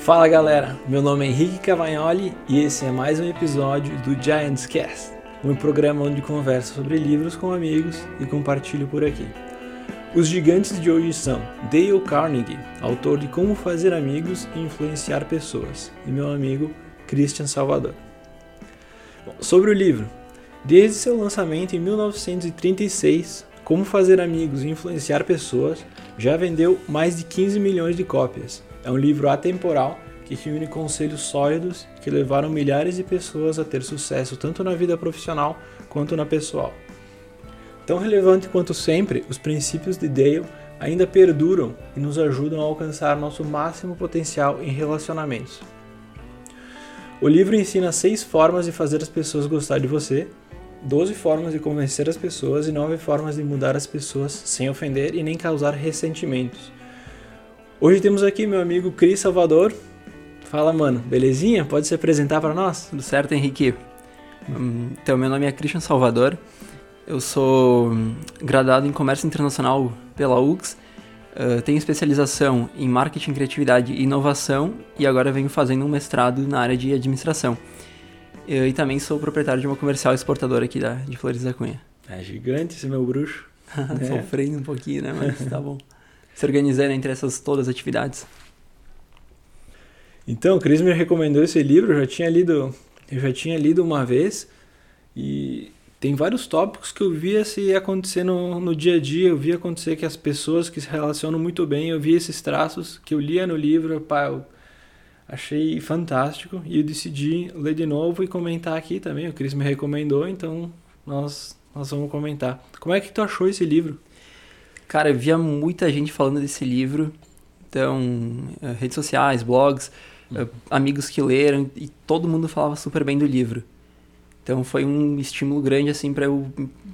Fala galera, meu nome é Henrique Cavagnoli e esse é mais um episódio do Giants Cast, um programa onde converso sobre livros com amigos e compartilho por aqui. Os gigantes de hoje são Dale Carnegie, autor de Como Fazer Amigos e Influenciar Pessoas, e meu amigo Christian Salvador. Bom, sobre o livro, desde seu lançamento em 1936, Como Fazer Amigos e Influenciar Pessoas já vendeu mais de 15 milhões de cópias. É um livro atemporal que reúne conselhos sólidos que levaram milhares de pessoas a ter sucesso tanto na vida profissional quanto na pessoal. Tão relevante quanto sempre, os princípios de Dale ainda perduram e nos ajudam a alcançar nosso máximo potencial em relacionamentos. O livro ensina seis formas de fazer as pessoas gostar de você, 12 formas de convencer as pessoas e 9 formas de mudar as pessoas sem ofender e nem causar ressentimentos. Hoje temos aqui meu amigo Cris Salvador. Fala, mano, belezinha? Pode se apresentar para nós? Tudo certo, Henrique? Então, meu nome é Christian Salvador. Eu sou graduado em Comércio Internacional pela UX, uh, tenho especialização em Marketing, Criatividade e Inovação e agora venho fazendo um mestrado na área de Administração. Eu, e também sou proprietário de uma comercial exportadora aqui da, de Flores da Cunha. É gigante esse meu bruxo. é. Sofrendo um pouquinho, né? Mas tá bom. Se organizando entre essas todas as atividades. Então, o Cris me recomendou esse livro, eu já tinha lido, eu já tinha lido uma vez e tem vários tópicos que eu via se acontecer no, no dia a dia, eu via acontecer que as pessoas que se relacionam muito bem, eu via esses traços que eu lia no livro, pá, eu achei fantástico e eu decidi ler de novo e comentar aqui também. O Cris me recomendou, então nós, nós vamos comentar. Como é que tu achou esse livro? Cara, eu via muita gente falando desse livro, então, eh, redes sociais, blogs, uhum. amigos que leram e todo mundo falava super bem do livro. Então foi um estímulo grande, assim, para eu,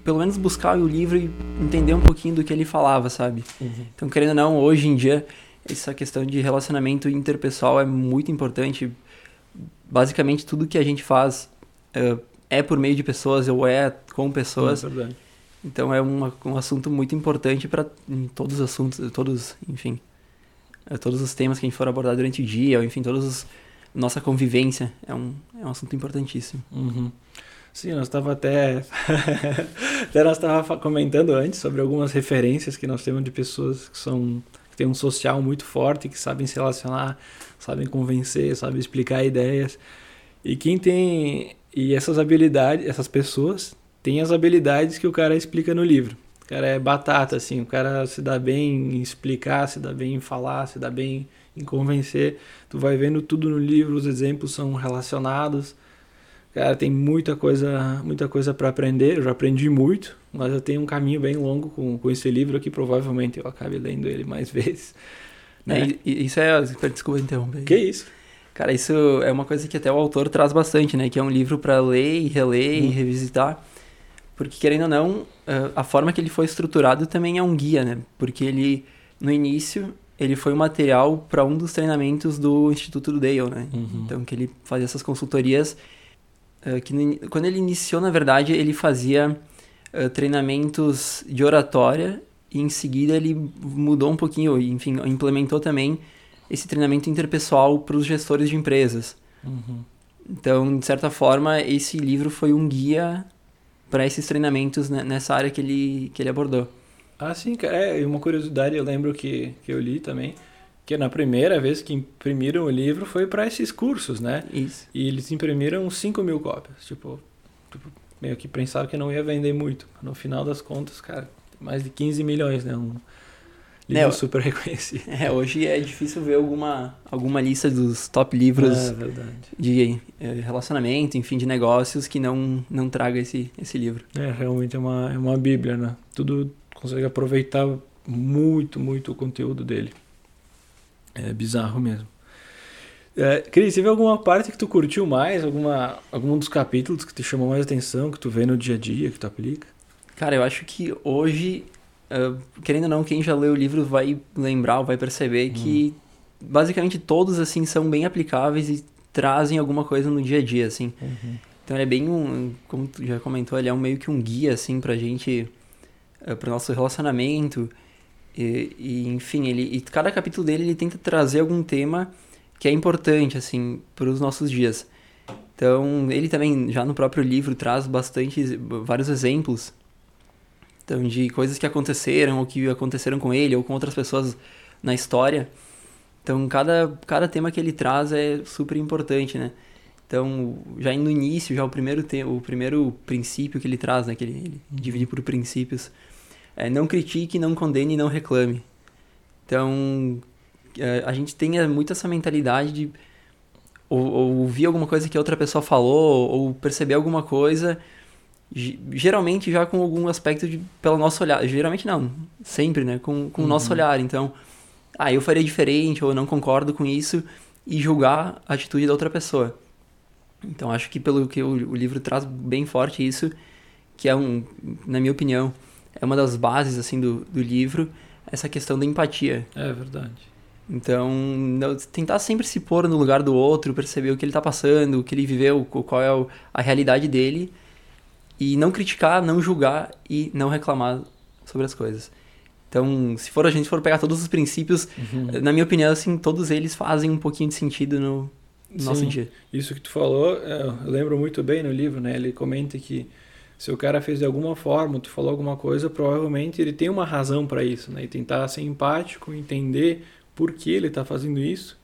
pelo menos, buscar o livro e entender um pouquinho do que ele falava, sabe? Uhum. Então, querendo ou não, hoje em dia, essa questão de relacionamento interpessoal é muito importante. Basicamente, tudo que a gente faz uh, é por meio de pessoas ou é com pessoas. É verdade. Então, é uma, um assunto muito importante para todos os assuntos, todos, enfim, uh, todos os temas que a gente for abordar durante o dia, ou enfim, todos os nossa convivência é um, é um assunto importantíssimo. Uhum. Sim, nós estava até até nós estava comentando antes sobre algumas referências que nós temos de pessoas que são que têm um social muito forte, que sabem se relacionar, sabem convencer, sabem explicar ideias. E quem tem e essas habilidades, essas pessoas têm as habilidades que o cara explica no livro. O cara é batata assim, o cara se dá bem em explicar, se dá bem em falar, se dá bem em convencer. Tu vai vendo tudo no livro, os exemplos são relacionados. Cara, tem muita coisa, muita coisa para aprender. Eu já aprendi muito, mas eu tenho um caminho bem longo com, com esse livro aqui. Provavelmente eu acabe lendo ele mais vezes. Né? É, isso é. Desculpa interromper. Que isso? Cara, isso é uma coisa que até o autor traz bastante, né? Que é um livro para ler e reler hum. e revisitar. Porque, querendo ou não, a forma que ele foi estruturado também é um guia, né? Porque ele, no início, ele foi o material para um dos treinamentos do Instituto do Dale, né? Uhum. Então, que ele fazia essas consultorias. Uh, que no, quando ele iniciou, na verdade, ele fazia uh, treinamentos de oratória e em seguida ele mudou um pouquinho, enfim, implementou também esse treinamento interpessoal para os gestores de empresas. Uhum. Então, de certa forma, esse livro foi um guia para esses treinamentos nessa área que ele, que ele abordou. Ah, sim, cara. É, uma curiosidade, eu lembro que, que eu li também, que na primeira vez que imprimiram o livro foi para esses cursos, né? Isso. E eles imprimiram 5 mil cópias. Tipo, tipo, meio que pensaram que não ia vender muito. No final das contas, cara, mais de 15 milhões, né? Um livro é, super reconhecido. É, hoje é difícil ver alguma, alguma lista dos top livros é, de eh, relacionamento, enfim, de negócios que não, não traga esse, esse livro. É, realmente é uma, é uma bíblia, né? Tudo consegue aproveitar muito, muito o conteúdo dele. É bizarro mesmo. É, Cris, teve alguma parte que tu curtiu mais? Alguma, algum dos capítulos que te chamou mais atenção, que tu vê no dia a dia, que tu aplica? Cara, eu acho que hoje, uh, querendo ou não, quem já leu o livro vai lembrar, vai perceber hum. que basicamente todos assim são bem aplicáveis e trazem alguma coisa no dia a dia, assim. Uhum. Então ele é bem um, como tu já comentou, ele é um, meio que um guia, assim, pra gente uh, para o nosso relacionamento. E, e, enfim, ele, e cada capítulo dele ele tenta trazer algum tema que é importante, assim, para os nossos dias. Então, ele também, já no próprio livro, traz bastante, vários exemplos então, de coisas que aconteceram, ou que aconteceram com ele, ou com outras pessoas na história. Então, cada, cada tema que ele traz é super importante, né? Então, já no início, já o primeiro, o primeiro princípio que ele traz, né? Que ele, ele divide por princípios. É, não critique, não condene, não reclame. Então, é, a gente tem é, muito essa mentalidade de ou, ou ouvir alguma coisa que outra pessoa falou, ou perceber alguma coisa geralmente já com algum aspecto de, pelo nosso olhar. Geralmente não, sempre, né? Com, com uhum. o nosso uhum. olhar. Então, ah, eu faria diferente ou eu não concordo com isso e julgar a atitude da outra pessoa. Então, acho que pelo que o, o livro traz bem forte isso, que é um, na minha opinião, é uma das bases assim do, do livro, essa questão da empatia. É verdade. Então, tentar sempre se pôr no lugar do outro, perceber o que ele está passando, o que ele viveu, qual é a realidade dele e não criticar, não julgar e não reclamar sobre as coisas. Então, se for a gente for pegar todos os princípios, uhum. na minha opinião, assim, todos eles fazem um pouquinho de sentido no, no nosso dia. Isso que tu falou, é, eu lembro muito bem no livro, né? Ele comenta que se o cara fez de alguma forma, tu falou alguma coisa, provavelmente ele tem uma razão para isso, né? E tentar ser empático, entender por que ele está fazendo isso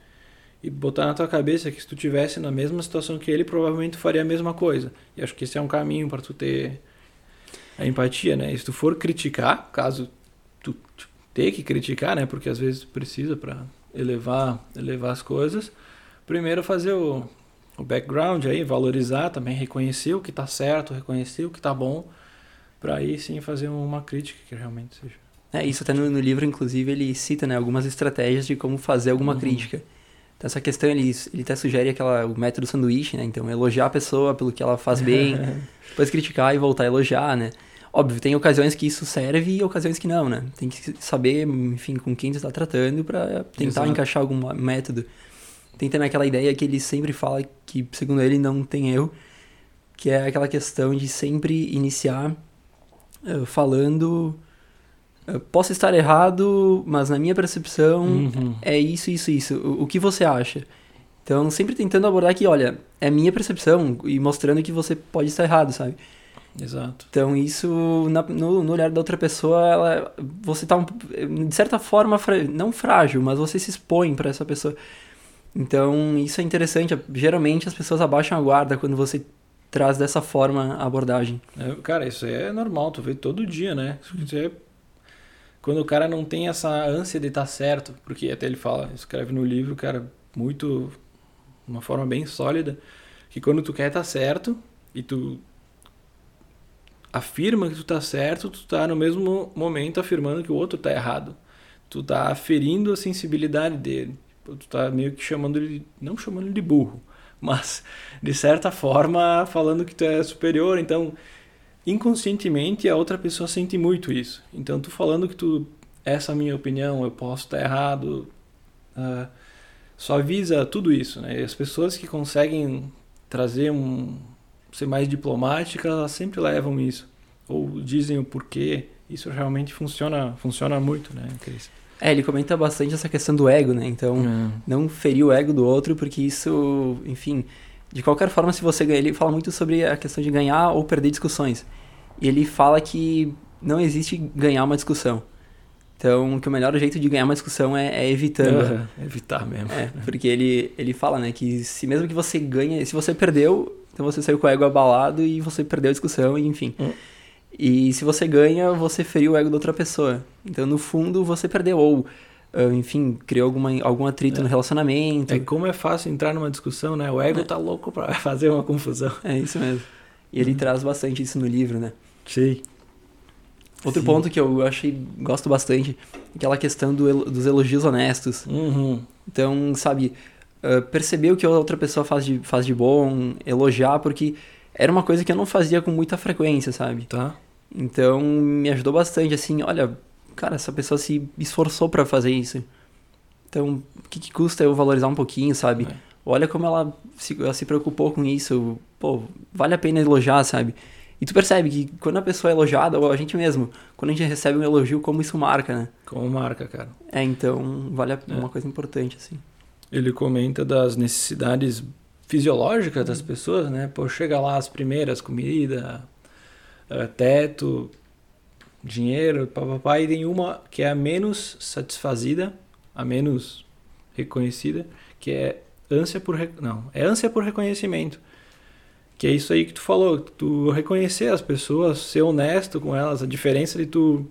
e botar na tua cabeça que se tu tivesse na mesma situação que ele, provavelmente tu faria a mesma coisa. E acho que esse é um caminho para tu ter a empatia, né? E se tu for criticar, caso tu, ter que criticar, né? Porque às vezes precisa para elevar, elevar as coisas. Primeiro fazer o, o background aí, valorizar também, reconhecer o que está certo, reconhecer o que está bom, para aí sim fazer uma crítica que realmente seja. É, isso até no, no livro, inclusive, ele cita né, algumas estratégias de como fazer alguma uhum. crítica. Então, essa questão, ele, ele até sugere aquela, o método sanduíche, né? Então, elogiar a pessoa pelo que ela faz bem, depois criticar e voltar a elogiar, né? Óbvio, tem ocasiões que isso serve e ocasiões que não, né? Tem que saber, enfim, com quem você está tratando para tentar Exato. encaixar algum método. Tem também aquela ideia que ele sempre fala que, segundo ele, não tem erro, que é aquela questão de sempre iniciar uh, falando eu posso estar errado, mas na minha percepção uhum. é isso, isso, isso. O, o, que você acha? Então, sempre tentando abordar que, olha, é minha percepção e mostrando que você pode estar errado, sabe? Exato. Então, isso, na, no, no, olhar da outra pessoa, ela, você está, de certa forma, não frágil, mas você se expõe para essa pessoa. Então, isso é interessante. Geralmente, as pessoas abaixam a guarda quando você traz dessa forma a abordagem. É, cara, isso é normal, tu vê todo dia, né? Isso é quando o cara não tem essa ânsia de estar certo, porque até ele fala, escreve no livro, cara, muito uma forma bem sólida, que quando tu quer estar certo e tu afirma que tu tá certo, tu tá no mesmo momento afirmando que o outro tá errado. Tu tá ferindo a sensibilidade dele. Tu tá meio que chamando ele, não chamando ele de burro, mas de certa forma falando que tu é superior, então inconscientemente a outra pessoa sente muito isso. Então, tu falando que tu essa é a minha opinião, eu posso estar errado, uh, só avisa tudo isso, né? E as pessoas que conseguem trazer um ser mais diplomáticas, elas sempre levam isso ou dizem o porquê. Isso realmente funciona, funciona muito, né, Cris? É, ele comenta bastante essa questão do ego, né? Então, é. não ferir o ego do outro, porque isso, enfim, de qualquer forma, se você ganhar, ele fala muito sobre a questão de ganhar ou perder discussões. E ele fala que não existe ganhar uma discussão. Então, que o melhor jeito de ganhar uma discussão é, é evitando. Uhum, evitar mesmo. É, porque ele, ele fala, né, que se mesmo que você ganha, se você perdeu, então você saiu com o ego abalado e você perdeu a discussão, e enfim. Uhum. E se você ganha, você feriu o ego da outra pessoa. Então, no fundo, você perdeu. Ou enfim, criou alguma, algum atrito é. no relacionamento. É como é fácil entrar numa discussão, né? O ego é. tá louco para fazer uma confusão. É isso mesmo. E ele uhum. traz bastante isso no livro, né? Sim. Outro Sim. ponto que eu achei, gosto bastante, aquela questão do, dos elogios honestos. Uhum. Então, sabe, uh, perceber o que a outra pessoa faz de, faz de bom, elogiar, porque era uma coisa que eu não fazia com muita frequência, sabe? Tá. Então, me ajudou bastante, assim, olha, cara, essa pessoa se esforçou para fazer isso. Então, o que, que, custa eu valorizar um pouquinho, sabe? É. Olha como ela se, ela se preocupou com isso. Pô, vale a pena elogiar, sabe? E tu percebe que quando a pessoa é elogiada, ou a gente mesmo, quando a gente recebe um elogio, como isso marca, né? Como marca, cara. É, então, vale a, é. uma coisa importante, assim. ele comenta das necessidades fisiológicas das pessoas, né? Pô, chega lá as primeiras, comida, eh, teto, dinheiro, papapá, e tem uma que é a menos satisfazida, a menos reconhecida, que é ânsia por não, é ânsia por reconhecimento. Que é isso aí que tu falou, tu reconhecer as pessoas, ser honesto com elas, a diferença de tu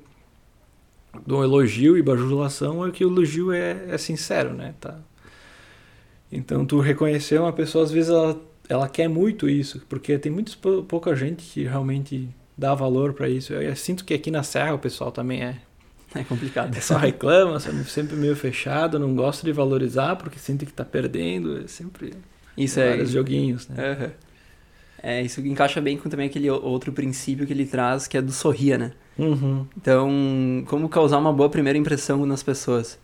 do elogio e bajulação é que o elogio é, é sincero, né? Tá? Então tu reconhecer uma pessoa, às vezes ela, ela quer muito isso, porque tem muito pouca gente que realmente dá valor para isso. Eu, eu, sinto que aqui na Serra o pessoal também é. É complicado. É só reclama, sempre meio fechado, não gosta de valorizar porque sente que tá perdendo. É sempre isso é vários joguinhos, né? Uhum. É, isso encaixa bem com também aquele outro princípio que ele traz, que é do sorria, né? Uhum. Então, como causar uma boa primeira impressão nas pessoas.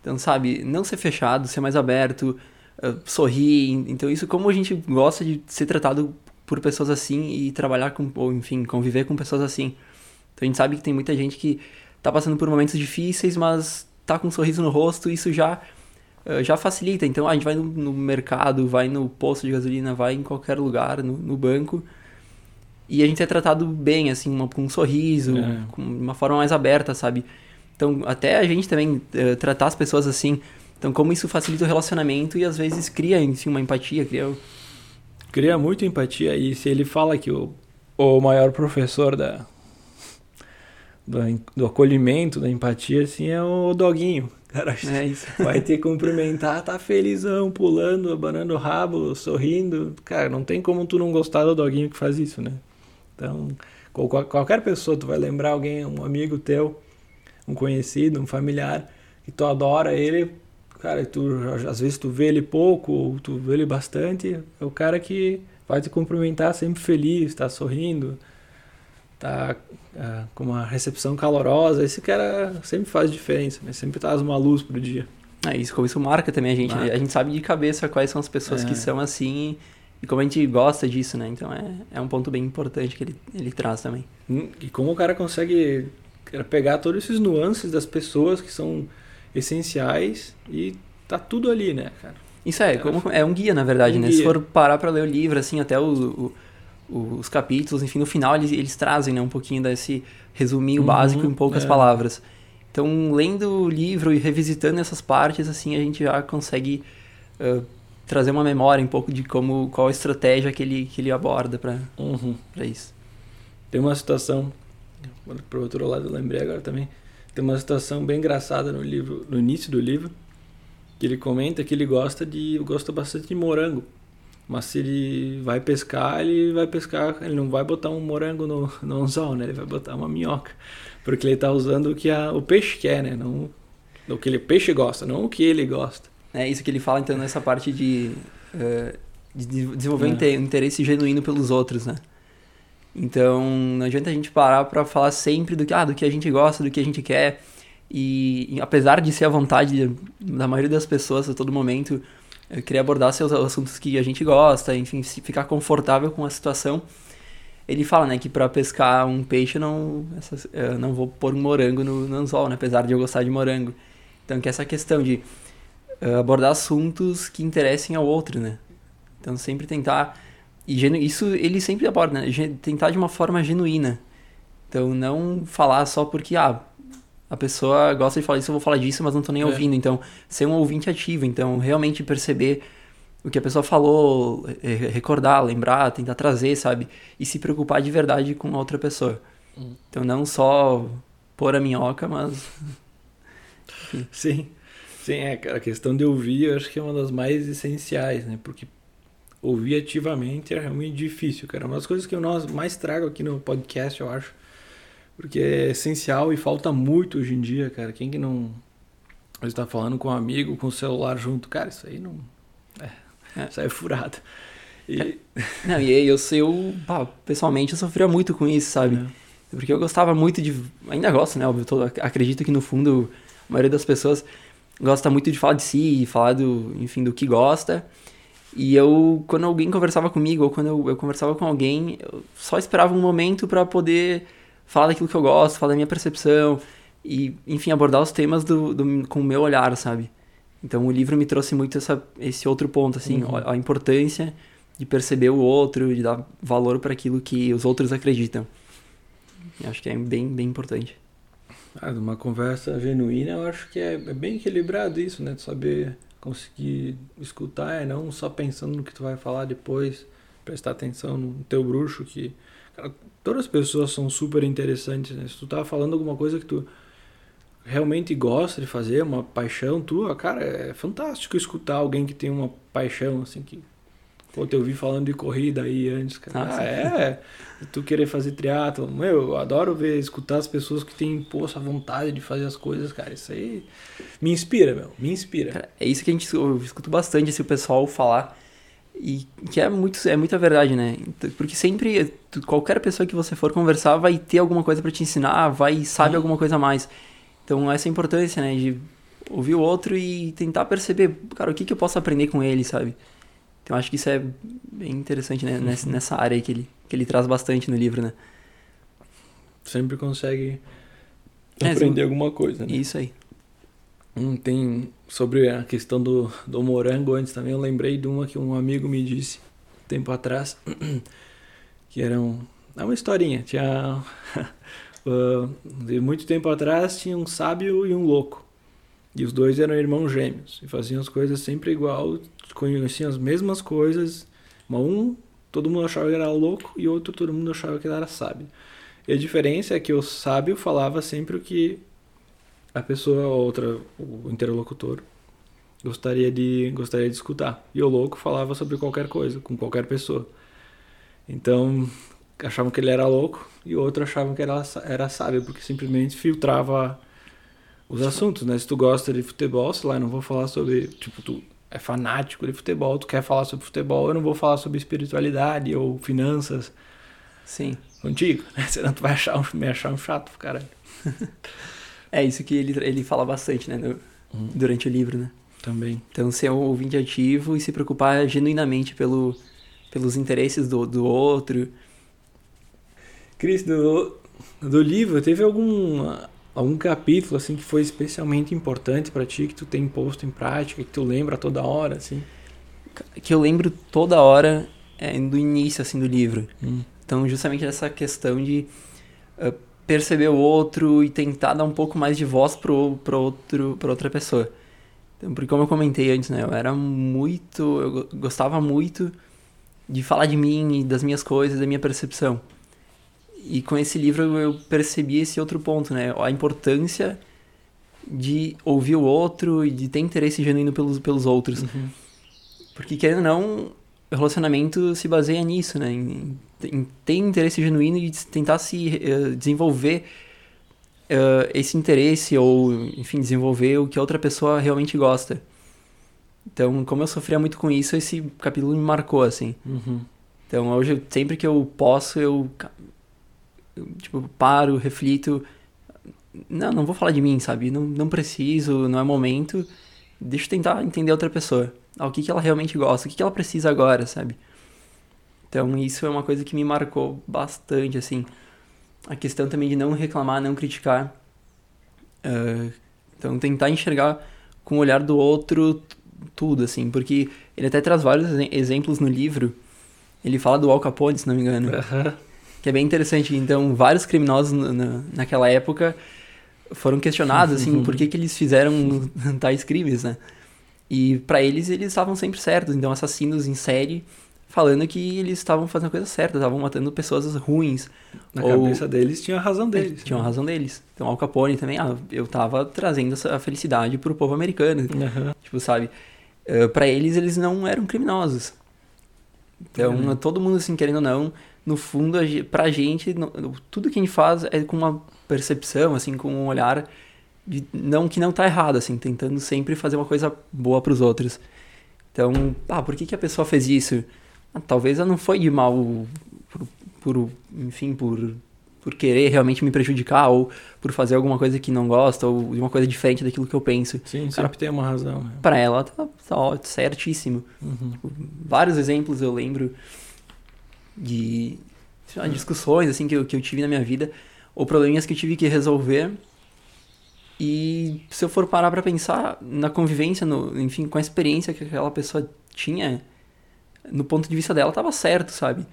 Então, sabe, não ser fechado, ser mais aberto, uh, sorrir. Então, isso como a gente gosta de ser tratado por pessoas assim e trabalhar com, ou enfim, conviver com pessoas assim. Então, a gente sabe que tem muita gente que tá passando por momentos difíceis, mas tá com um sorriso no rosto, e isso já eh, já facilita. Então a gente vai no, no, mercado, vai no posto de gasolina, vai em qualquer lugar, no, no banco, e a gente é tratado bem, assim, uma, com um sorriso, é. com uma forma mais aberta, sabe? Então até a gente também uh, tratar as pessoas assim. Então como isso facilita o relacionamento e às vezes cria, enfim, uma empatia, cria... Cria muito empatia e se ele fala que o, o maior professor da, do, do acolhimento, da empatia, assim, é o doguinho Cara, é isso. vai ter cumprimentar, tá felizão, pulando, abanando o rabo, sorrindo. Cara, não tem como tu não gostar do doguinho que faz isso, né? Então, qualquer pessoa, tu vai lembrar alguém, um amigo teu, um conhecido, um familiar, que tu adora ele, cara, tu às vezes tu vê ele pouco, ou tu vê ele bastante, é o cara que vai te cumprimentar sempre feliz, tá sorrindo, tá uh, com uma recepção calorosa, esse cara sempre faz diferença, né? Sempre traz uma luz pro dia. É isso, como isso marca também a gente. Né? A gente sabe de cabeça quais são as pessoas é. que são assim e como a gente gosta disso, né? Então é, é um ponto bem importante que ele, ele traz também. Hum, e como o cara consegue pegar todos esses nuances das pessoas que são essenciais e tá tudo ali, né, cara? Isso é, como, é um guia, na verdade, um né? Guia. Se for parar para ler o livro, assim, até o, o os capítulos, enfim, no final eles, eles trazem né, um pouquinho desse resuminho uhum, básico em poucas é. palavras. Então, lendo o livro e revisitando essas partes, assim, a gente já consegue uh, trazer uma memória um pouco de como qual a estratégia que ele, que ele aborda para uhum. isso. Tem uma situação, para outro lado eu lembrei agora também, tem uma situação bem engraçada no livro, no início do livro, que ele comenta que ele gosta de, gosta bastante de morango. Mas se ele vai pescar, ele vai pescar, ele não vai botar um morango no, no anzol, né? Ele vai botar uma minhoca. Porque ele está usando o que a, o peixe quer, né? Não o que ele, o peixe gosta, não o que ele gosta. É isso que ele fala, então, nessa parte de, uh, de desenvolver é. um interesse genuíno pelos outros, né? Então, não adianta a gente parar para falar sempre do que, ah, do que a gente gosta, do que a gente quer. E, apesar de ser a vontade da maioria das pessoas a todo momento, eu queria abordar seus assuntos que a gente gosta, enfim, ficar confortável com a situação. Ele fala, né, que para pescar um peixe não, essa, eu não vou pôr um morango no, no anzol, né, apesar de eu gostar de morango. Então, que é essa questão de uh, abordar assuntos que interessem ao outro, né. Então, sempre tentar e genu, isso ele sempre aborda, né, tentar de uma forma genuína. Então, não falar só porque, ah, a pessoa gosta de falar isso, eu vou falar disso, mas não tô nem é. ouvindo. Então, ser um ouvinte ativo. Então, realmente perceber o que a pessoa falou, recordar, lembrar, tentar trazer, sabe? E se preocupar de verdade com a outra pessoa. Hum. Então, não só pôr a minhoca, mas. Sim. Sim, é, a questão de ouvir eu acho que é uma das mais essenciais, né? Porque ouvir ativamente é realmente difícil, cara. Uma das coisas que eu mais trago aqui no podcast, eu acho, porque é essencial e falta muito hoje em dia, cara. Quem que não está falando com um amigo, com o celular junto, cara, isso aí não. É, é. isso aí é furado. E... Não, e eu, eu pá, pessoalmente, eu sofria muito com isso, sabe? É. Porque eu gostava muito de. Ainda gosto, né? Óbvio, tô, acredito que no fundo a maioria das pessoas gosta muito de falar de si, falar do, enfim, do que gosta. E eu, quando alguém conversava comigo, ou quando eu, eu conversava com alguém, eu só esperava um momento para poder falar daquilo que eu gosto, falar da minha percepção e, enfim, abordar os temas do, do, com o meu olhar, sabe? Então o livro me trouxe muito essa, esse outro ponto, assim, Uhum. a, a importância de perceber o outro, de dar valor para aquilo que os outros acreditam. Eu acho que é bem, bem importante. Ah, numa conversa genuína, eu acho que é, é bem equilibrado isso, né? De saber conseguir escutar e não só pensando no que tu vai falar depois, prestar atenção no teu bruxo, que cara, todas as pessoas são super interessantes, né? Se tu tá falando alguma coisa que tu realmente gosta de fazer, uma paixão tua, cara, é fantástico escutar alguém que tem uma paixão, assim, que Pô, eu ouvi falando de corrida aí antes, cara. Ah, Ah, é? Tu querer fazer triatlo. Meu, eu adoro ver, escutar as pessoas que têm, pô, essa vontade de fazer as coisas, cara. Isso aí me inspira, meu. Me inspira. Cara, é isso que a gente eu escuto bastante esse pessoal falar e que é muito é muita verdade, né? Porque sempre qualquer pessoa que você for conversar vai ter alguma coisa pra te ensinar, vai sabe alguma coisa a mais. Então essa importância, né, de ouvir o outro e tentar perceber, cara, o que que eu posso aprender com ele, sabe? Então acho que isso é bem interessante, né, nessa, nessa área aí que ele que ele traz bastante no livro, né? Sempre consegue É, aprender alguma coisa, né? Isso aí. Hum, tem sobre a questão do, do morango antes também, eu lembrei de uma que um amigo me disse tempo atrás, que era um, é uma historinha, tinha uh, de muito tempo atrás tinha um sábio e um louco. E os dois eram irmãos gêmeos e faziam as coisas sempre igual, conheciam as mesmas coisas, mas um todo mundo achava que era louco e outro todo mundo achava que era sábio. E a diferença é que o sábio falava sempre o que a pessoa, outra, o interlocutor, gostaria de, gostaria de escutar. E o louco falava sobre qualquer coisa, com qualquer pessoa. Então, achavam que ele era louco e o outro achavam que era, era sábio, porque simplesmente filtrava os assuntos, né? Se tu gosta de futebol, sei lá, eu não vou falar sobre, tipo, tu é fanático de futebol, tu quer falar sobre futebol, eu não vou falar sobre espiritualidade ou finanças Sim. contigo, né? Senão tu vai achar um, me achar um chato, cara. É isso que ele ele fala bastante, né, no- durante o livro, né? Também. Então, ser um ouvinte ativo e se preocupar genuinamente pelo, pelos interesses do, do outro. Cris, do, do livro, teve algum, algum capítulo assim que foi especialmente importante pra ti, que tu tem posto em prática, que tu lembra toda hora, assim? Que eu lembro toda hora é, do início, assim, do livro. Hum. Então, justamente essa questão de eh, perceber o outro e tentar dar um pouco mais de voz pro, pro outro, pra outra pessoa. Então, porque como eu comentei antes, né, eu era muito, eu go- gostava muito de falar de mim e das minhas coisas, da minha percepção. E com esse livro eu percebi esse outro ponto, né, a importância de ouvir o outro e de ter interesse genuíno pelos, pelos outros. Uhum. Porque, querendo ou não, o relacionamento se baseia nisso, né? Em, em ter interesse genuíno e tentar se eh, desenvolver eh, esse interesse ou, enfim, desenvolver o que a outra pessoa realmente gosta. Então, como eu sofria muito com isso, esse capítulo me marcou, assim. Uhum. Então, hoje, sempre que eu posso, eu, tipo, paro, reflito. Não, não vou falar de mim, sabe? Não, não preciso, não é momento. Deixa eu tentar entender outra pessoa. Ah, o que, que ela realmente gosta, o que, que ela precisa agora, sabe? Então, isso é uma coisa que me marcou bastante, assim. A questão também de não reclamar, não criticar. Ah, então, tentar enxergar com o olhar do outro tudo, assim. Porque ele até traz vários exe- exemplos no livro. Ele fala do Al Capone, se não me engano. Aham. Que é bem interessante. Então, vários criminosos na- na, naquela época foram questionados, assim, por que, que eles fizeram tais crimes, né? E pra eles, eles estavam sempre certos. Então, assassinos em série falando que eles estavam fazendo a coisa certa, estavam matando pessoas ruins. Na Ou- cabeça deles tinha a razão deles. Tinham a razão deles. Então, Al Capone também, ah, eu tava trazendo essa felicidade pro povo americano. Aham. Tipo, sabe? Eh, pra eles, eles não eram criminosos. Então, Uhum. todo mundo, assim, querendo ou não, no fundo, pra gente, tudo que a gente faz é com uma percepção, assim, com um olhar de não que não tá errado, assim, tentando sempre fazer uma coisa boa pros outros. Então, ah, por que, que a pessoa fez isso? Ah, talvez ela não foi de mal por, por, enfim, por, por querer realmente me prejudicar ou por fazer alguma coisa que não gosta ou de uma coisa diferente daquilo que eu penso. Sim, Cara, sempre tem uma razão. né? Pra ela tá, tá certíssimo. Uhum. Vários exemplos eu lembro de lá, discussões assim que eu, que eu tive na minha vida ou probleminhas que eu tive que resolver E se eu for parar pra pensar na convivência, no, enfim, com a experiência que aquela pessoa tinha, no ponto de vista dela tava certo, sabe?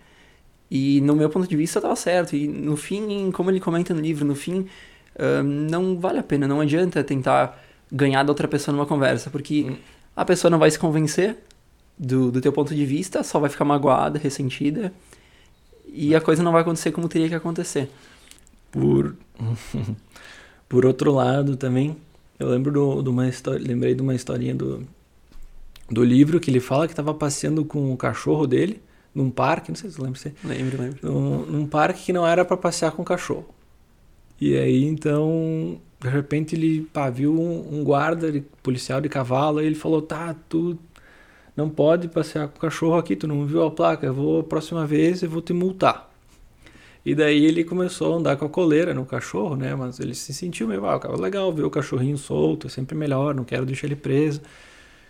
E no meu ponto de vista tava certo. E no fim, como ele comenta no livro, no fim, uh, não vale a pena, não adianta tentar ganhar da outra pessoa numa conversa, porque hum. a pessoa não vai se convencer do, do teu ponto de vista, só vai ficar magoada, ressentida, e a coisa não vai acontecer como teria que acontecer. Por, por outro lado também, eu lembro do, de uma história, lembrei de uma historinha do, do livro que ele fala que estava passeando com o cachorro dele num parque, não sei se você lembra. Lembro, lembro. Num, num parque que não era para passear com o cachorro. E aí então, de repente ele pá, viu um, um guarda de, policial de cavalo e ele falou: "Tá, tu não pode passear com o cachorro aqui, tu não viu a placa, eu vou a próxima vez eu vou te multar". E daí ele começou a andar com a coleira no cachorro, né? Mas ele se sentiu meio, ah, legal ver o cachorrinho solto, é sempre melhor, não quero deixar ele preso.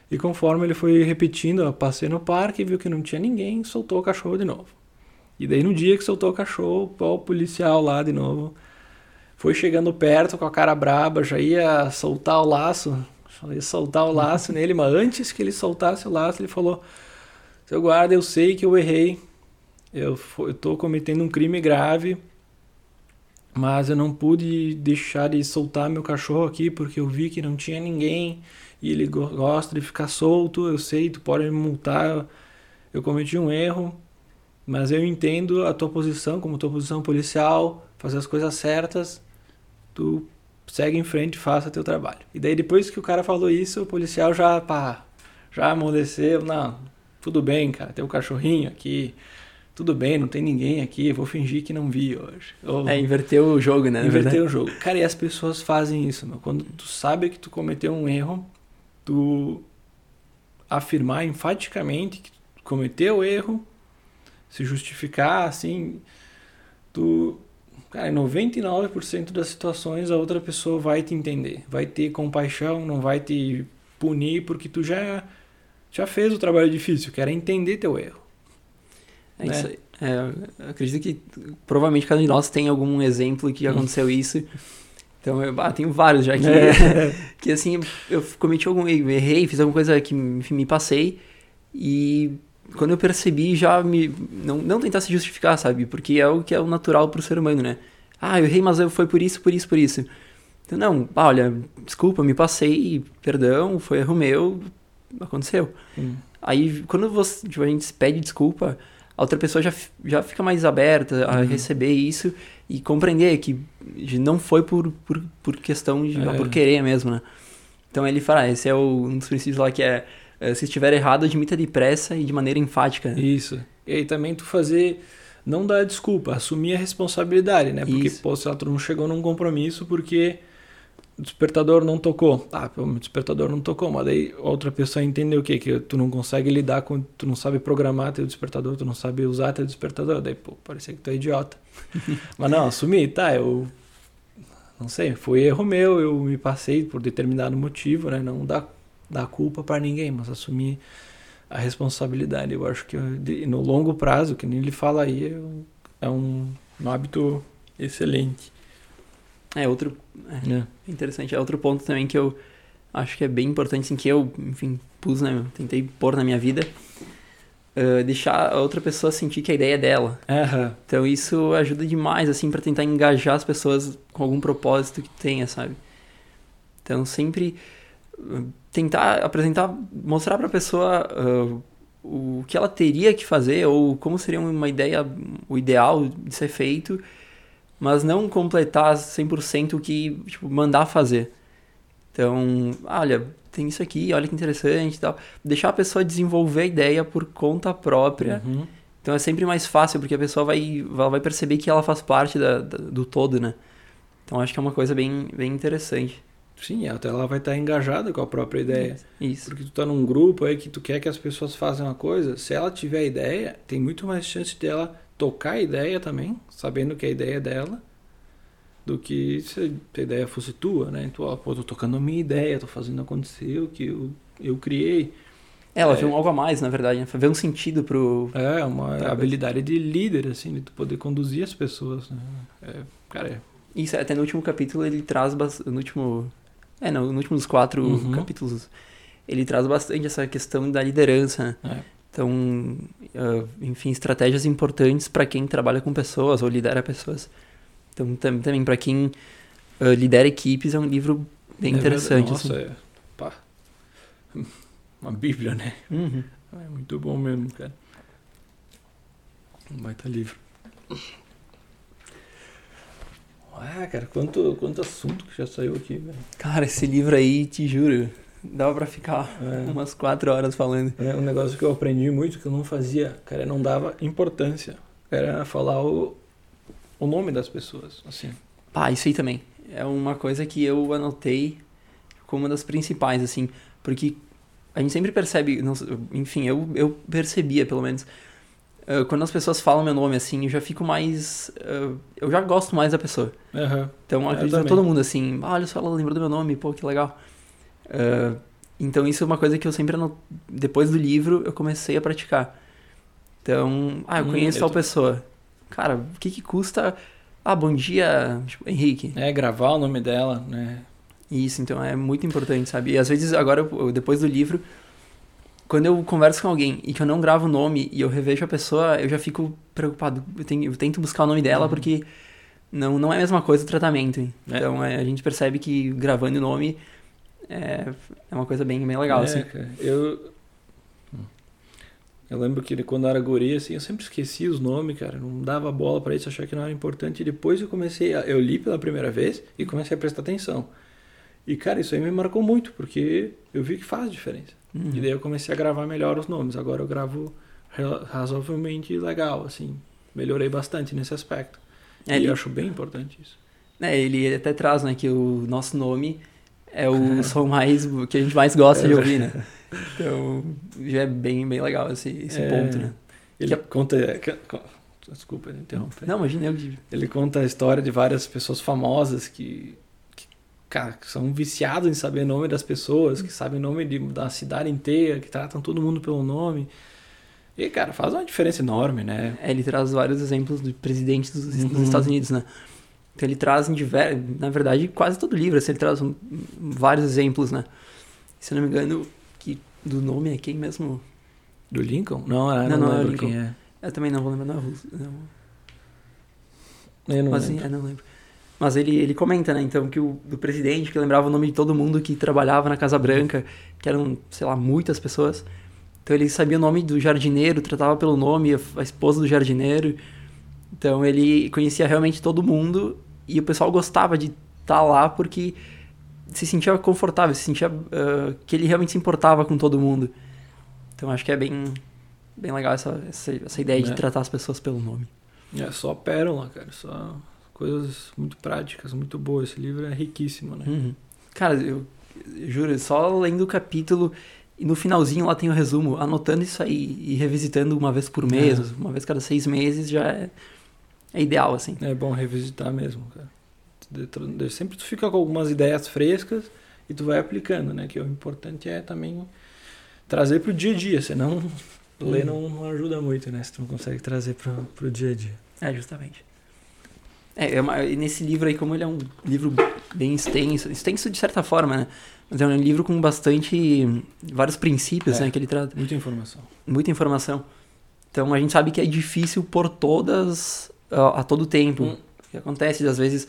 E conforme ele foi repetindo, eu passei no parque, viu que não tinha ninguém, soltou o cachorro de novo. E daí no dia que soltou o cachorro, o policial lá de novo foi chegando perto com a cara braba, já ia soltar o laço, ia soltar o laço nele, mas antes que ele soltasse o laço, ele falou: Seu guarda, eu sei que eu errei, eu estou cometendo um crime grave, mas eu não pude deixar de soltar meu cachorro aqui porque eu vi que não tinha ninguém e ele gosta de ficar solto. Eu sei, tu pode me multar, eu cometi um erro, mas eu entendo a tua posição como tua posição policial, fazer as coisas certas. Tu segue em frente, faça teu trabalho. E daí depois que o cara falou isso, o policial já, pá, já amolleceu, não, tudo bem, cara, tem o um cachorrinho aqui, tudo bem, não tem ninguém aqui, vou fingir que não vi hoje. Ou, é, inverteu o jogo, né? Inverteu o jogo. Cara, e as pessoas fazem isso, meu. Quando tu sabe que tu cometeu um erro, tu afirmar enfaticamente que tu cometeu o erro, se justificar, assim, tu Cara, em 99% das situações a outra pessoa vai te entender, vai ter compaixão, não vai te punir porque tu já já fez o trabalho difícil, que era entender teu erro. É né? isso aí. É, acredito que provavelmente cada um de nós tem algum exemplo que aconteceu isso. Então, eu ah, tenho vários já que, é. que assim, eu cometi algum erro, errei, fiz alguma coisa que enfim, me passei e quando eu percebi, já me. Não, não tentar se justificar, sabe? Porque é o que é o natural pro ser humano, né? Ah, eu errei, mas foi por isso, por isso, por isso. Então, não, ah, olha, desculpa, me passei, perdão, foi erro meu, aconteceu. Hum. Aí, quando você, tipo, a gente pede desculpa, a outra pessoa já, já fica mais aberta a uhum. receber isso e compreender que não foi por, por, por questão de. É. por querer mesmo, né? Então ele fala, ah, esse é o, um dos princípios lá que é se estiver errado, admita depressa e de maneira enfática. Isso. E aí também tu fazer não dar desculpa, assumir a responsabilidade, né? Porque, Isso. pô, sei lá, tu não chegou num compromisso porque o despertador não tocou. Ah, o despertador não tocou, mas daí outra pessoa entendeu o quê? Que tu não consegue lidar com. Tu não sabe programar teu despertador, tu não sabe usar teu despertador. Daí, pô, parecia que tu é idiota. mas não, assumir, tá, eu. Não sei, foi erro meu, eu me passei por determinado motivo, né? Não dá dar culpa para ninguém, mas assumir a responsabilidade. Eu acho que no longo prazo, que nem ele fala aí, é um, um hábito excelente. É outro é, é. interessante, é outro ponto também que eu acho que é bem importante, assim, que eu, enfim, pus, né, tentei pôr na minha vida, uh, deixar a outra pessoa sentir que a ideia é dela. Uhum. Então isso ajuda demais, assim, para tentar engajar as pessoas com algum propósito que tenha, sabe? Então sempre tentar apresentar, mostrar para a pessoa uh, o que ela teria que fazer ou como seria uma ideia, o ideal de ser feito, mas não completar 100% o que tipo, mandar fazer. Então, olha, tem isso aqui, olha que interessante e tal. Deixar a pessoa desenvolver a ideia por conta própria. Uhum. Então é sempre mais fácil, porque a pessoa vai, vai perceber que ela faz parte da, da, do todo, né? Então acho que é uma coisa bem, bem interessante. Sim, até ela vai estar engajada com a própria ideia. Isso. Porque tu tá num grupo aí que tu quer que as pessoas façam uma coisa, se ela tiver a ideia, tem muito mais chance dela tocar a ideia também, sabendo que a ideia é dela, do que se a ideia fosse tua, né? Tu, ó, pô, tô tocando a minha ideia, tô fazendo acontecer o que eu, eu criei. Ela é, vê um algo a mais, na verdade, né? Vê um sentido pro... É, uma habilidade de líder, assim, de tu poder conduzir as pessoas, né? É, cara, é... Isso, até no último capítulo ele traz, no último É, no, no último dos quatro Uhum. capítulos, ele traz bastante essa questão da liderança. né? É. Então, ah, enfim, estratégias importantes para quem trabalha com pessoas ou lidera pessoas. Então, tam, também para quem ah, lidera equipes, é um livro bem É interessante. verdade. Nossa, assim. é. Pá. Uma bíblia, né? Uhum. É muito bom mesmo, cara. Um baita livro. Ah, cara, quanto, quanto assunto que já saiu aqui, velho. Cara, esse livro aí, te juro, dava pra ficar É. umas quatro horas falando. É um negócio que eu aprendi muito que eu não fazia, cara, não dava importância. Era falar o, o nome das pessoas, assim. Pá, isso aí também. É uma coisa que eu anotei como uma das principais, assim, porque a gente sempre percebe, enfim, eu, eu percebia pelo menos, ah, quando as pessoas falam meu nome assim, eu já fico mais. ah, eu já gosto mais da pessoa. Aham. Então acredito todo mundo assim, ah, olha só, ela lembrou do meu nome, pô, que legal. Ah, então isso é uma coisa que eu sempre, ano- depois do livro, eu comecei a praticar. Então, ah, eu Hum, conheço eu tal tô- pessoa. Cara, o que que custa? Ah, bom dia, tipo, Henrique. É, gravar o nome dela, né? Isso, então é muito importante, sabe? E às vezes, agora, eu- depois do livro, quando eu converso com alguém e que eu não gravo o nome e eu revejo a pessoa, eu já fico preocupado. Eu, tenho- eu tento buscar o nome dela Uhum. porque não, não é a mesma coisa o tratamento. É. Então é, a gente percebe que gravando o nome é, é uma coisa bem, bem legal, é, assim. cara. Eu. Eu lembro que quando eu era guri, assim, eu sempre esquecia os nomes, cara. Não dava bola pra isso, achava que não era importante. E depois eu comecei. A, eu li pela primeira vez e comecei a prestar atenção. E, cara, isso aí me marcou muito, porque eu vi que faz diferença. Uhum. E daí eu comecei a gravar melhor os nomes. Agora eu gravo ra- razoavelmente legal, assim. Melhorei bastante nesse aspecto. É, e ele, eu acho bem importante isso. é, ele até traz, né, que o nosso nome é o som mais que a gente mais gosta de ouvir, né? Então, já é bem, bem legal esse, esse É. ponto, né? Ele conta. Desculpa interromper. Não, imagina eu que Ele conta a história de várias pessoas famosas que, que, cara, que são viciados em saber o nome das pessoas, que sabem o nome de, da cidade inteira, que tratam todo mundo pelo nome. E, cara, faz uma diferença enorme, né? É, ele traz vários exemplos de presidentes dos, dos Uhum. Estados Unidos, né? Então ele traz em diversos, na verdade, quase todo livro, assim, ele traz um- vários exemplos, né? Se eu não me engano, que do nome é quem mesmo? Do Lincoln? Não, é, Não, não, não, é Lincoln. quem é. Eu também não vou lembrar, não é Roosevelt, não. Eu não Mas, lembro. é, não lembro. Mas ele, ele comenta, né, então, que o do presidente, que lembrava o nome de todo mundo que trabalhava na Casa Branca, que eram, sei lá, muitas pessoas. Então ele sabia o nome do jardineiro, tratava pelo nome, a, esposa do jardineiro. Então ele conhecia realmente todo mundo e o pessoal gostava de estar lá porque se sentia confortável, se sentia ah, que ele realmente se importava com todo mundo. Então acho que é bem, bem legal essa, essa, essa ideia de É. tratar as pessoas pelo nome. É só pérola, cara. Só coisas muito práticas, muito boas. Esse livro é riquíssimo, né? Uhum. Cara, eu, eu juro, só lendo o capítulo e no finalzinho lá tem o resumo, anotando isso aí e revisitando uma vez por mês, É. uma vez cada seis meses já é, é ideal, assim. É bom revisitar mesmo, cara. Sempre tu fica com algumas ideias frescas e tu vai aplicando, né? Que o importante é também trazer pro dia a dia, senão ler não, não ajuda muito, né? Se tu não consegue trazer pro, pro dia a dia. É, justamente. É, é uma- nesse livro aí, como ele é um livro bem extenso, extenso de certa forma, né? Mas é um livro com bastante. vários princípios, É. né? Que ele trata. Muita informação. Muita informação. Então a gente sabe que é difícil por todas. a, a todo tempo. Hum. O que acontece, às vezes,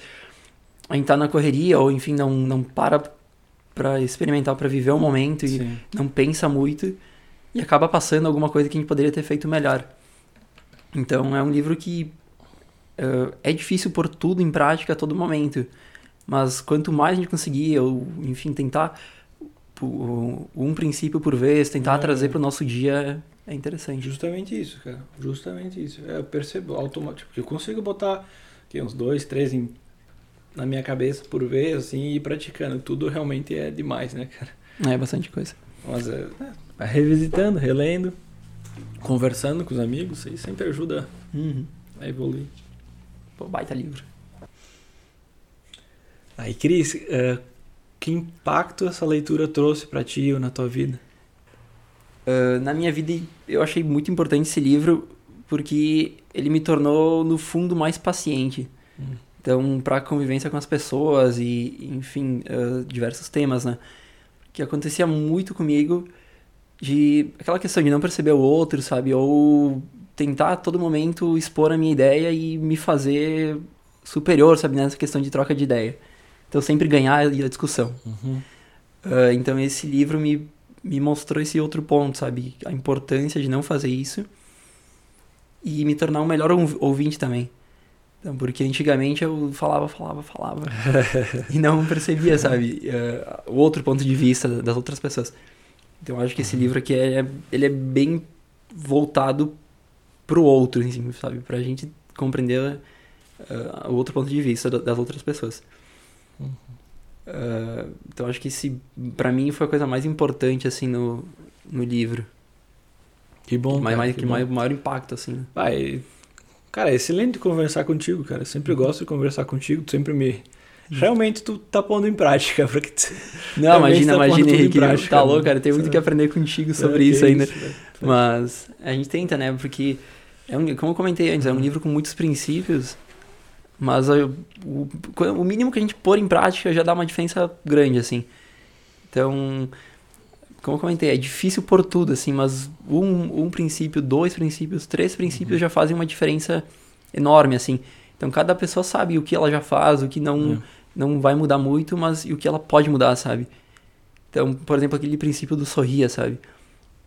a gente tá na correria, ou enfim, não, não para pra experimentar, pra viver o momento e Sim. não pensa muito e acaba passando alguma coisa que a gente poderia ter feito melhor. Então é um livro que eh, é difícil pôr tudo em prática a todo momento, mas quanto mais a gente conseguir, ou enfim, tentar um princípio por vez, tentar É. trazer para o nosso dia é interessante. Justamente isso, cara. Justamente isso. É, eu percebo automático. Eu consigo botar aqui, uns dois, três em, na minha cabeça por vez, assim, e ir praticando. Tudo realmente é demais, né, cara? É bastante coisa. Mas é, é, revisitando, relendo, conversando com os amigos, isso sempre ajuda Uhum. a evoluir. Pô, baita livro. Aí, Cris, é, que impacto essa leitura trouxe pra ti ou na tua vida? Uh, na minha vida, eu achei muito importante esse livro porque ele me tornou, no fundo, mais paciente. Hum. Então, para convivência com as pessoas e, enfim, uh, diversos temas, né? Que acontecia muito comigo de aquela questão de não perceber o outro, sabe? Ou tentar a todo momento expor a minha ideia e me fazer superior, sabe? Nessa questão de troca de ideia. Então, sempre ganhar a discussão. Uhum. Uh, então, esse livro me, me mostrou esse outro ponto, sabe? A importância de não fazer isso e me tornar um melhor ouvinte também. Então, porque antigamente eu falava, falava, falava e não percebia, sabe, uh, o outro ponto de vista das outras pessoas. Então, eu acho que esse uhum. livro aqui é, ele é bem voltado pro outro, assim, sabe, pra gente compreender uh, o outro ponto de vista das outras pessoas. Uhum. Uh, então, acho que esse, pra mim, foi a coisa mais importante, assim, no, no livro. Que bom, mais, cara, mais, que que bom. maior, maior impacto, assim. Vai, cara, é excelente conversar contigo, cara. Eu sempre Uhum. gosto de conversar contigo, tu sempre me... Realmente tu tá pondo em prática, porque tu... Não, imagina, tá imagina, Henrique. prática, tá louco, né? cara. Tem muito que aprender contigo sobre É, isso que ainda. né? Mas a gente tenta, né? Porque, é um, como eu comentei antes, é um livro com muitos princípios, mas uh, o, o mínimo que a gente pôr em prática já dá uma diferença grande, assim. Então, como eu comentei, é difícil pôr tudo, assim, mas um, um princípio, dois princípios, três princípios já fazem uma diferença enorme, assim. Então, cada pessoa sabe o que ela já faz, o que não, É. não vai mudar muito, mas o que ela pode mudar, sabe? Então, por exemplo, aquele princípio do sorria, sabe?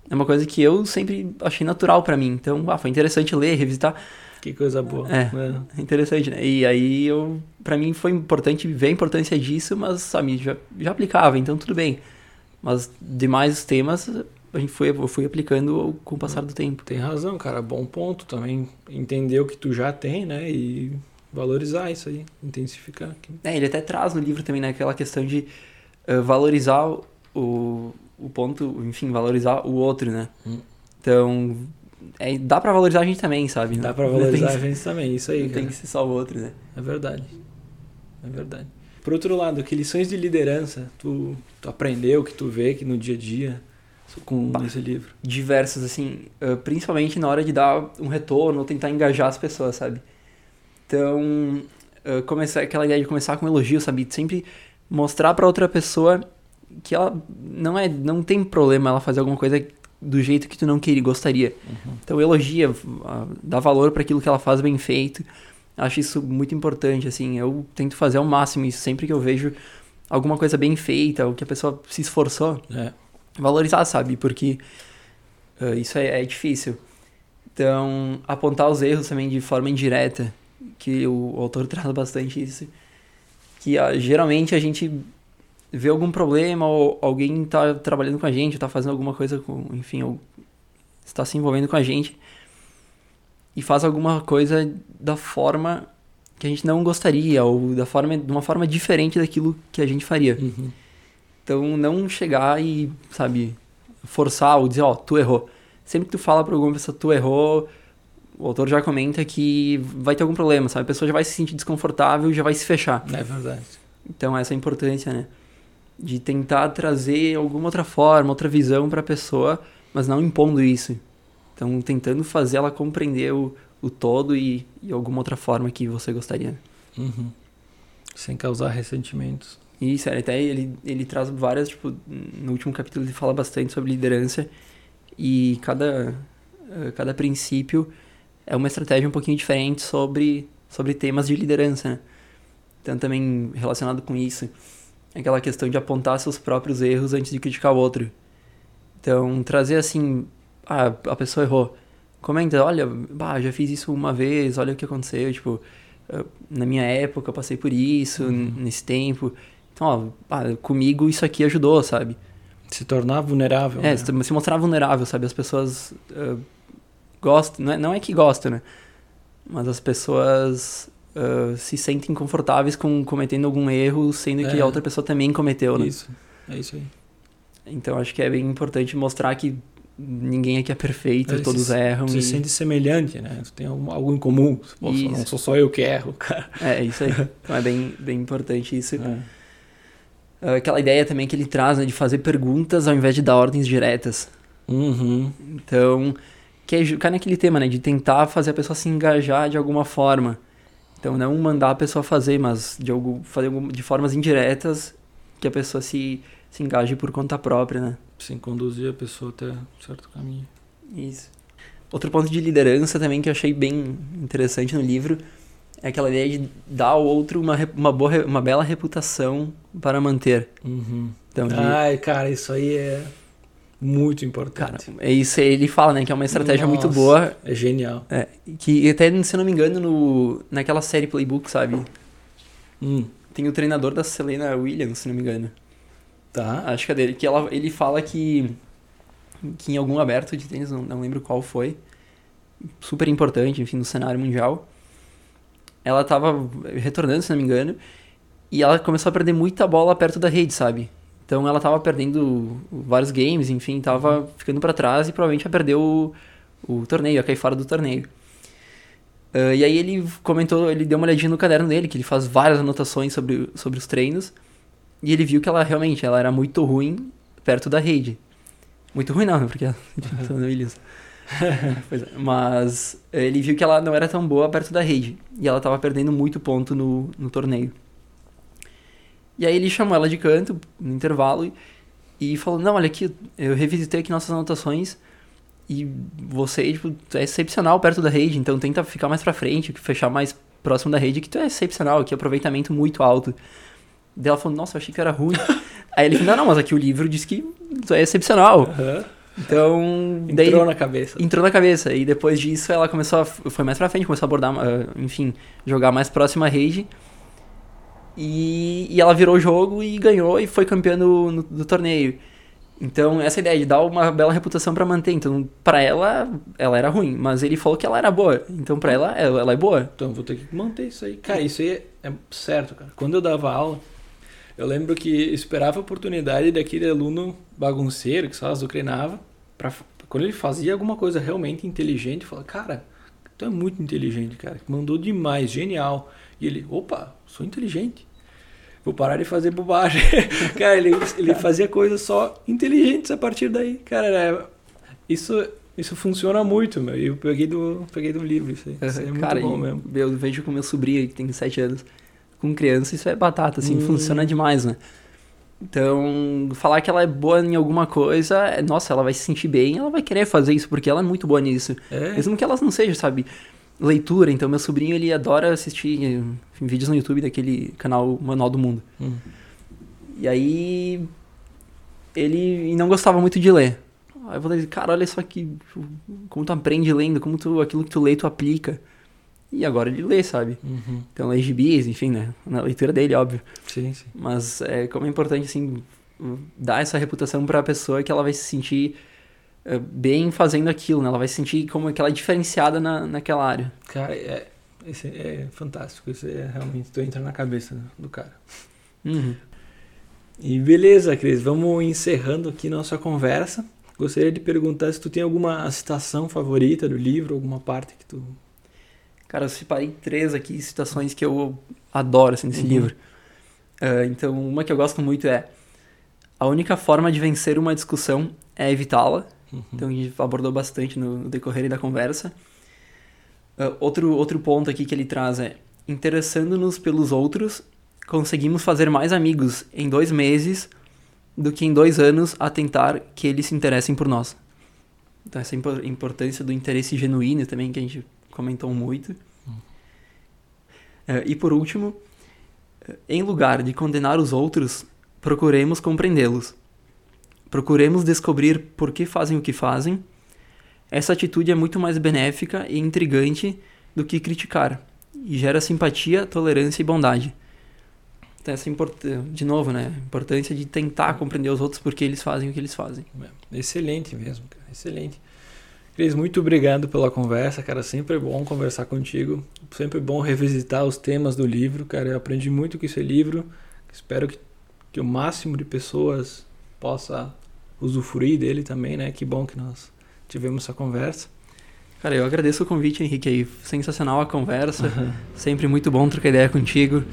É uma coisa que eu sempre achei natural pra mim. Então, ah, foi interessante ler, revisitar. Que coisa boa. É. É interessante, né? E aí, eu, pra mim, foi importante ver a importância disso, mas, sabe, já, já aplicava, então tudo bem. Mas demais temas, a gente foi, eu fui aplicando com o passar do tempo. Tem razão, cara. Bom ponto também. Entender o que tu já tem, né? E valorizar isso aí. Intensificar. É, ele até traz no livro também, né, aquela questão de eh, valorizar o, o ponto, enfim, valorizar o outro, né? Hum. Então, é, dá pra valorizar a gente também, sabe? Dá não valorizar a gente também. Isso aí, não tem que ser só o outro, né? É verdade. É verdade. Por outro lado, que lições de liderança tu, tu aprendeu, que tu vê que no dia a dia com Bah. esse livro? diversos, assim, eh, principalmente na hora de dar um retorno ou tentar engajar as pessoas, sabe? Então, eh, começar aquela ideia de começar com elogio, sabe? Sempre mostrar pra outra pessoa que ela não é, não tem problema ela fazer alguma coisa do jeito que tu não queria, gostaria. Então, elogia, ah, dá valor para aquilo que ela faz bem feito. Acho isso muito importante, assim. Eu tento fazer ao máximo isso sempre que eu vejo alguma coisa bem feita, ou que a pessoa se esforçou É. valorizar, sabe? Porque ah, isso é, é difícil. Então, apontar os erros também de forma indireta, que o, o autor traz bastante isso. Que ah, geralmente a gente vê algum problema ou alguém tá trabalhando com a gente, ou tá fazendo alguma coisa com, enfim, está se envolvendo com a gente e faz alguma coisa da forma que a gente não gostaria ou da forma de uma forma diferente daquilo que a gente faria. Uhum. Então, não chegar e, sabe, forçar ou dizer, ó, tu errou. Sempre que tu fala pra alguma pessoa, tu errou, o autor já comenta que vai ter algum problema, sabe? A pessoa já vai se sentir desconfortável já vai se fechar. É verdade. Então, essa é a importância, né? De tentar trazer alguma outra forma, outra visão pra pessoa, mas não impondo isso. Então, tentando fazer ela compreender o, o todo e, e alguma outra forma que você gostaria. Uhum. Sem causar ressentimentos. Isso, até ele, ele traz várias, tipo, no último capítulo ele fala bastante sobre liderança e cada, eh, cada princípio é uma estratégia um pouquinho diferente sobre, sobre temas de liderança, né? Então também relacionado com isso, aquela questão de apontar seus próprios erros antes de criticar o outro. Então, trazer assim, ah, a pessoa errou. Comenta, olha, bah, já fiz isso uma vez, olha o que aconteceu, tipo, na minha época eu passei por isso, n- nesse tempo. Então, ó, ah, comigo isso aqui ajudou, sabe? Se tornar vulnerável. É, né? se mostrar vulnerável, sabe? As pessoas eh, gostam, não é, não é que gostam, né? Mas as pessoas eh, se sentem confortáveis com cometendo algum erro, sendo que É. a outra pessoa também cometeu, né? Isso. É isso aí. Então acho que é bem importante mostrar que ninguém aqui é perfeito, É, todos se- erram. Tu e... se sente semelhante, né? Tu tem algum- algo em comum. Pô, não sou só eu que erro, cara. É, isso aí. Então é bem, bem importante isso. É. Ah, Aquela ideia também que ele traz, né, de fazer perguntas ao invés de dar ordens diretas. Uhum. Então, que é, cai naquele tema, né, de tentar fazer a pessoa se engajar de alguma forma. Então não mandar a pessoa fazer, mas de, algo, fazer de formas indiretas que a pessoa se, se engaje por conta própria, né? Sim, conduzir a pessoa até um certo caminho. Isso. Outro ponto de liderança também que eu achei bem interessante no livro é aquela ideia de dar ao outro uma, uma, boa, uma bela reputação para manter. Uhum. Então, de... Ai, cara, isso aí é muito importante. Cara, é isso ele fala, né? Que é uma estratégia Nossa, muito boa. É genial. É, que até, se não me engano, no, naquela série Playbook, sabe? Hum. Tem o treinador da Selena Williams, se não me engano. Tá. Acho que é dele. Que ela, ele fala que, que em algum aberto de tênis, não, não lembro qual foi, super importante, enfim, no cenário mundial, ela tava retornando, se não me engano, e ela começou a perder muita bola perto da rede, sabe? Então ela tava perdendo vários games, enfim, tava uhum. ficando para trás e provavelmente ia perder o, o torneio, ia cair fora do torneio. Uh, e aí ele comentou, ele deu uma olhadinha no caderno dele, que ele faz várias anotações sobre, sobre os treinos, e ele viu que ela realmente ela era muito ruim perto da rede. Muito ruim não, porque ela uhum. Williams. pois é, mas ele viu que ela não era tão boa perto da rede, e ela tava perdendo muito ponto no, no torneio. E aí ele chamou ela de canto, no intervalo, e, falou, não, olha aqui, eu revisitei aqui nossas anotações e você, tipo, é excepcional perto da rede, então tenta ficar mais pra frente, fechar mais próximo da rede, que tu é excepcional, que aproveitamento muito alto. Daí ela falou, nossa, eu achei que era ruim. aí ele falou, não, não, mas aqui o livro diz que tu é excepcional. Uhum. Então. Entrou na cabeça. Entrou na cabeça. E depois disso ela começou a. Foi mais pra frente, começou a abordar, uh, enfim, jogar mais próximo à rede. E, e ela virou o jogo e ganhou e foi campeã do, no, do torneio. Então, essa ideia de dar uma bela reputação para manter. Então, para ela, ela era ruim, mas ele falou que ela era boa. Então, para ela, ela, é boa. Então, vou ter que manter isso aí. Cara, isso aí é, é certo, cara. Quando eu dava aula, eu lembro que esperava a oportunidade daquele aluno bagunceiro que só azucrinava, para quando ele fazia alguma coisa realmente inteligente, falar, cara, tu é muito inteligente, cara. Mandou demais, genial. E ele, opa, sou inteligente. Vou parar de fazer bobagem. cara, ele, ele fazia coisas só inteligentes a partir daí. Cara, era, isso, isso funciona muito, meu. Eu peguei do, peguei do livro isso aí. Isso é muito cara, bom mesmo. Eu vejo com meu sobrinho que tem 7 anos. Com criança, isso é batata, assim, hum. funciona demais, né? Então, falar que ela é boa em alguma coisa, é, nossa, ela vai se sentir bem, ela vai querer fazer isso, porque ela é muito boa nisso. É. Mesmo que ela não seja, sabe? Leitura, então meu sobrinho ele adora assistir enfim, vídeos no YouTube daquele canal Manual do Mundo. Hum. E aí ele não gostava muito de ler. Aí eu falei, cara, olha só que como tu aprende lendo, como tu aquilo que tu lê tu aplica. E agora ele lê, sabe? Uhum. Então lê gibis, enfim, né? Na leitura dele, óbvio. Sim, sim. Mas é como é importante assim dar essa reputação para a pessoa que ela vai se sentir bem fazendo aquilo, né? Ela vai se sentir como que ela é diferenciada na, naquela área. Cara, é, esse é fantástico. Isso é realmente, tu entra na cabeça do cara. Uhum. E beleza, Cris, vamos encerrando aqui nossa conversa. Gostaria de perguntar se tu tem alguma citação favorita do livro, alguma parte que tu... Cara, eu separei três aqui, citações que eu adoro assim, nesse uhum. livro. Uh, então, uma que eu gosto muito é a única forma de vencer uma discussão é evitá-la. Uhum. Então a gente abordou bastante no, no decorrer da conversa. Uh, outro, outro ponto aqui que ele traz é: interessando-nos pelos outros, conseguimos fazer mais amigos em dois meses do que em dois anos a tentar que eles se interessem por nós. Então, essa importância do interesse genuíno também, que a gente comentou muito. Uhum. Uh, e por último, em lugar de condenar os outros, procuremos compreendê-los. Procuremos descobrir por que fazem o que fazem. Essa atitude é muito mais benéfica e intrigante do que criticar, e gera simpatia, tolerância e bondade. Então, essa de novo, né? Importância de tentar compreender os outros porque eles fazem o que eles fazem. É, excelente mesmo, cara. Excelente. Cris, muito obrigado pela conversa, cara. Sempre é bom conversar contigo. Sempre é bom revisitar os temas do livro, cara. Eu aprendi muito com esse livro. Espero que, que o máximo de pessoas possa usufruir dele também, né? Que bom que nós tivemos essa conversa. Cara, eu agradeço o convite, Henrique. Aí. Sensacional a conversa. Uhum. Sempre muito bom trocar ideia contigo.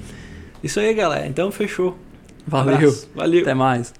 Isso aí, galera. Então, fechou. Valeu. Valeu. Até mais.